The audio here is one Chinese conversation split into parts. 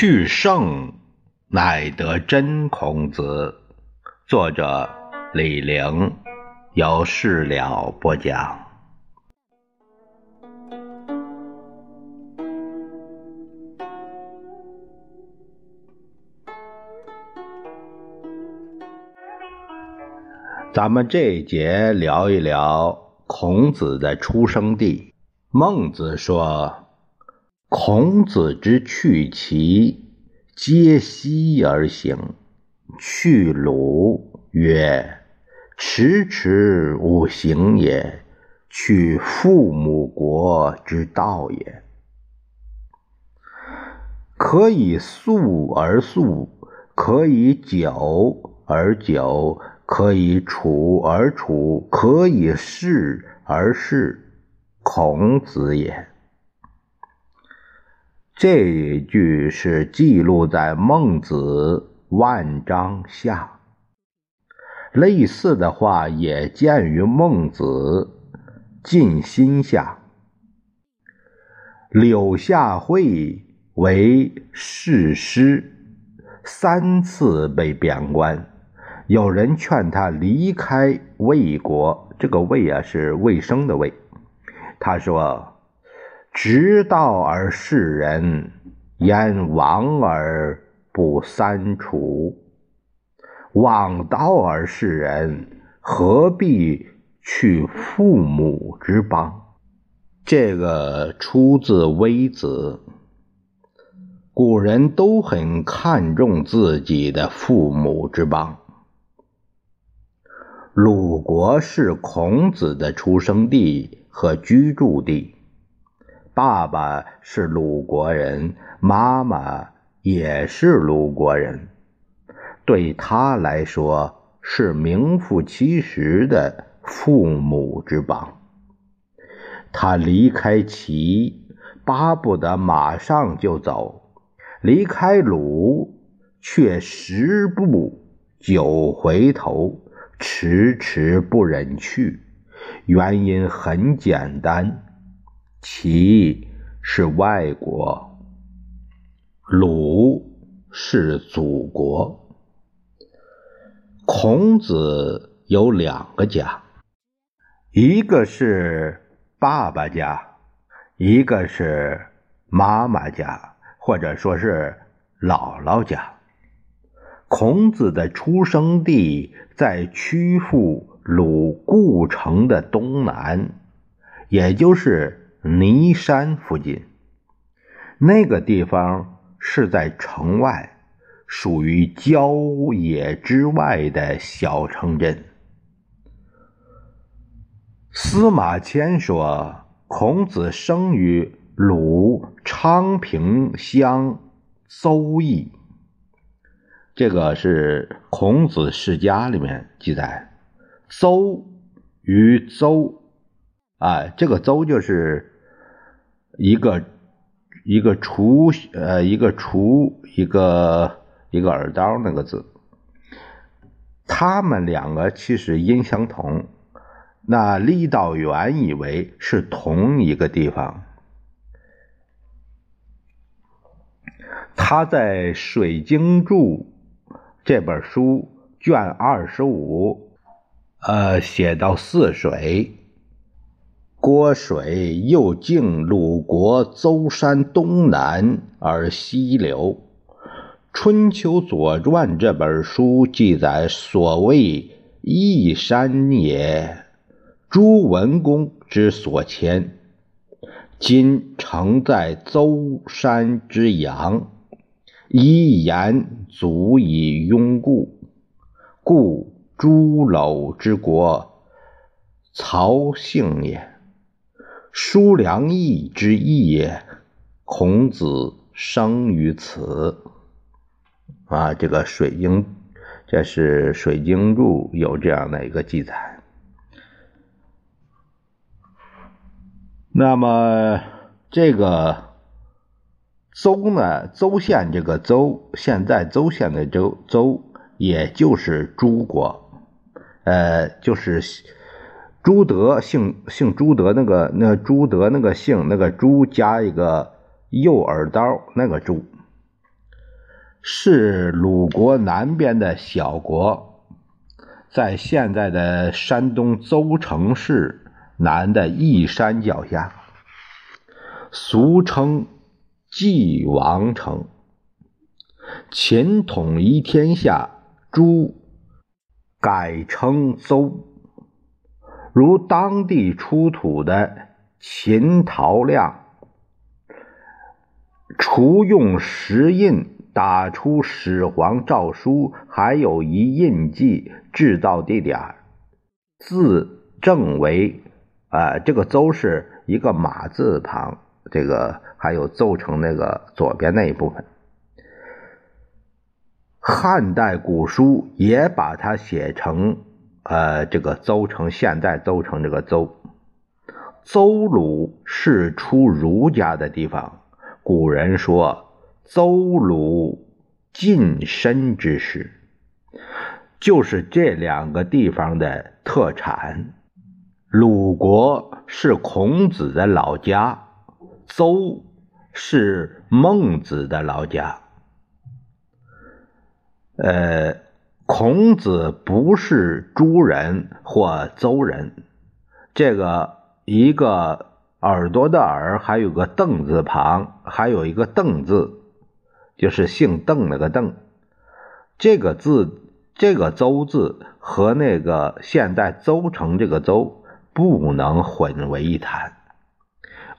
去圣乃得真孔子。作者李陵，由事了播讲。咱们这一节聊一聊孔子的出生地。孟子说。孔子之去其皆西而行，去鲁曰：“迟迟吾行也，去父母国之道也。可以速而速，可以久而久，可以处而处，可以事而事，孔子也。”这一句是记录在《孟子万章下》，类似的话也见于《孟子尽心下》。柳下惠为士师，三次被贬官，有人劝他离开魏国，这个魏啊是魏生的魏，他说。直道而示人，焉往而不三处？枉道而示人，何必去父母之邦？这个出自《微子》。古人都很看重自己的父母之邦。鲁国是孔子的出生地和居住地。爸爸是鲁国人，妈妈也是鲁国人，对他来说是名副其实的父母之邦。他离开齐，巴不得马上就走；离开鲁，却十步九回头，迟迟不忍去。原因很简单。齐是外国，鲁是祖国。孔子有两个家，一个是爸爸家，一个是妈妈家，或者说是姥姥家。孔子的出生地在曲阜鲁故城的东南，也就是。尼山附近，那个地方是在城外，属于郊野之外的小城镇。司马迁说，孔子生于鲁昌平乡邹邑，这个是《孔子世家》里面记载。邹与邹。啊，这个“邹”就是一个一个锄，呃，一个锄，一个一个耳刀那个字。他们两个其实音相同。那郦道元以为是同一个地方。他在《水经注》这本书卷二十五，呃，写到泗水。郭水又径鲁国邹山东南而西流，《春秋左传》这本书记载，所谓义山也，朱文公之所迁，今城在邹山之阳，一言足以拥故，故朱楼之国，曹姓也。叔良义之义也，孔子生于此。啊，这个《水经》，这是《水经注》有这样的一个记载。那么，这个邹呢？邹县这个邹，现在邹县的邹，邹也就是朱国，呃，就是。朱德姓姓朱德，那个那朱德那个姓那个朱加一个右耳刀那个朱，是鲁国南边的小国，在现在的山东邹城市南的义山脚下，俗称晋王城。秦统一天下，朱改称邹。如当地出土的秦陶亮，除用石印。打出始皇诏书，还有一印记，制造地点字正为，啊，这个邹是一个马字旁，这个还有邹城那个左边那一部分。汉代古书也把它写成，呃，这个邹城，现在邹城这个邹，邹鲁是出儒家的地方，古人说。邹鲁近身之事，就是这两个地方的特产。鲁国是孔子的老家，邹是孟子的老家。呃，孔子不是诸人或邹人，这个一个耳朵的耳，还有个邓字旁，还有一个邓字。就是姓邓那个邓，这个字，这个邹字和那个现代邹城这个邹不能混为一谈。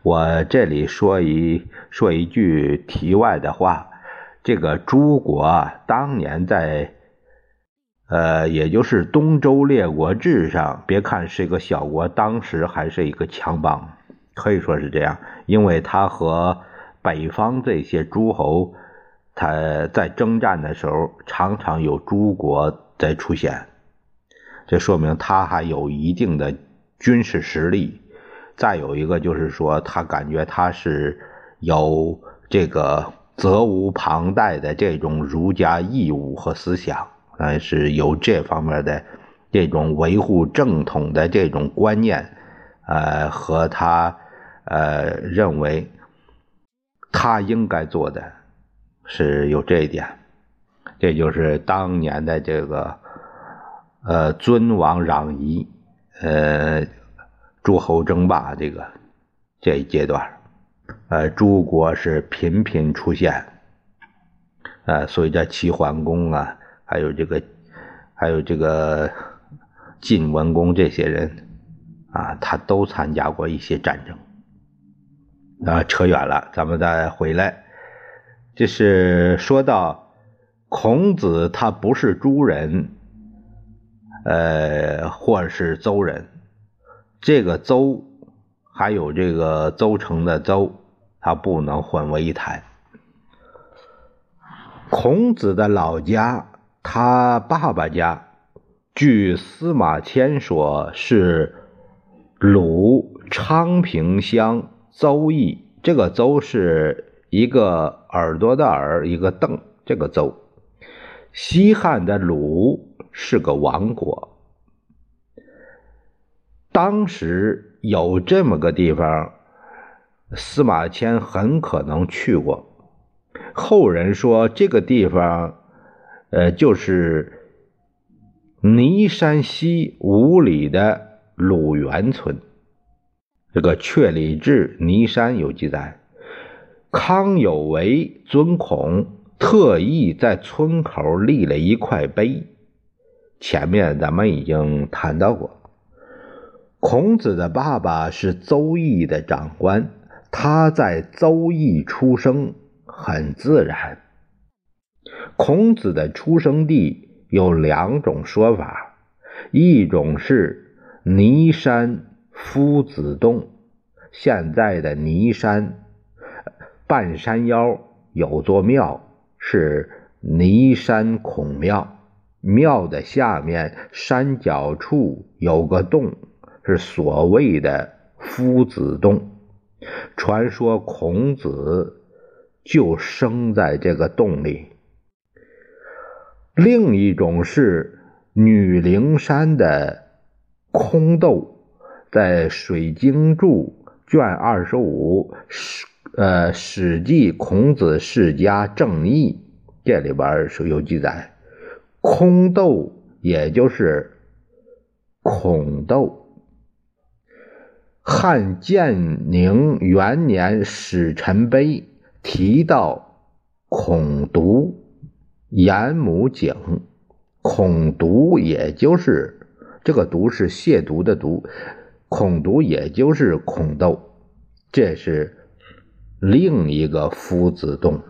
我这里说一说一句题外的话，这个朱国当年在，呃，也就是东周列国志上，别看是一个小国，当时还是一个强邦，可以说是这样，因为他和北方这些诸侯。他在征战的时候，常常有诸国在出现，这说明他还有一定的军事实力。再有一个就是说，他感觉他是有这个责无旁贷的这种儒家义务和思想，呃，是有这方面的这种维护正统的这种观念，呃，和他呃认为他应该做的。是有这一点，这就是当年的这个呃尊王攘夷，呃诸侯争霸这个这一阶段，呃诸国是频频出现，呃随着齐桓公啊，还有这个还有这个晋文公这些人啊，他都参加过一些战争。啊，扯远了，咱们再回来。就是说到孔子，他不是诸人，呃，或是邹人。这个邹，还有这个邹城的邹，他不能混为一谈。孔子的老家，他爸爸家，据司马迁说是鲁昌平乡邹邑。这个邹是。一个耳朵的耳，一个邓，这个邹。西汉的鲁是个王国，当时有这么个地方，司马迁很可能去过。后人说这个地方，呃，就是尼山西五里的鲁元村。这个《阙里志》尼山有记载。康有为尊孔，特意在村口立了一块碑。前面咱们已经谈到过，孔子的爸爸是邹邑的长官，他在邹邑出生很自然。孔子的出生地有两种说法，一种是尼山夫子洞，现在的尼山。半山腰有座庙，是尼山孔庙。庙的下面山脚处有个洞，是所谓的夫子洞。传说孔子就生在这个洞里。另一种是女灵山的空斗，在《水经注》卷二十五。史呃，《史记·孔子世家正义》这里边是有记载，空斗也就是孔斗。汉建宁元年史臣碑提到孔独、颜母景，孔独也就是这个“独”是亵渎的“渎”，孔独也就是孔斗，这是另一个夫子洞。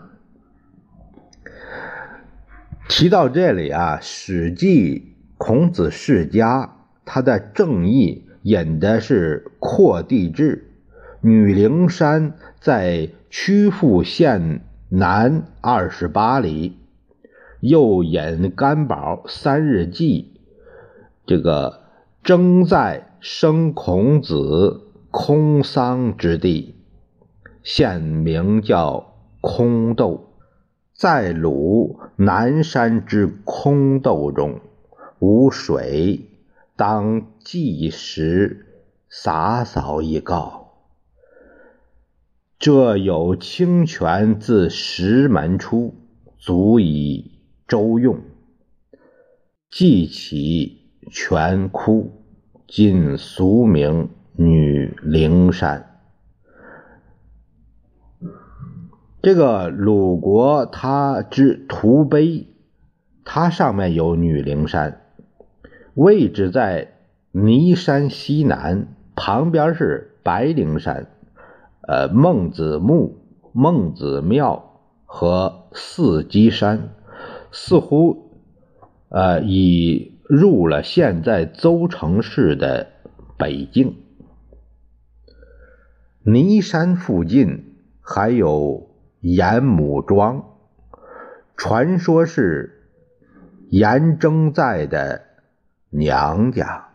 提到这里啊，《史记·孔子世家》他的正义。引的是扩地志，女灵山在曲阜县南二十八里。又引干宝三日记，这个征在生孔子空桑之地，现名叫空窦，在鲁南山之空窦中无水。当祭时洒扫一告，这有清泉自石门出，足以周用。即起泉窟，今俗名女灵山。这个鲁国它之图碑，它上面有女灵山。位置在尼山西南，旁边是白灵山、呃孟子墓、孟子庙和四基山，似乎呃已入了现在邹城市的北境。尼山附近还有严母庄，传说是严征在的。娘家。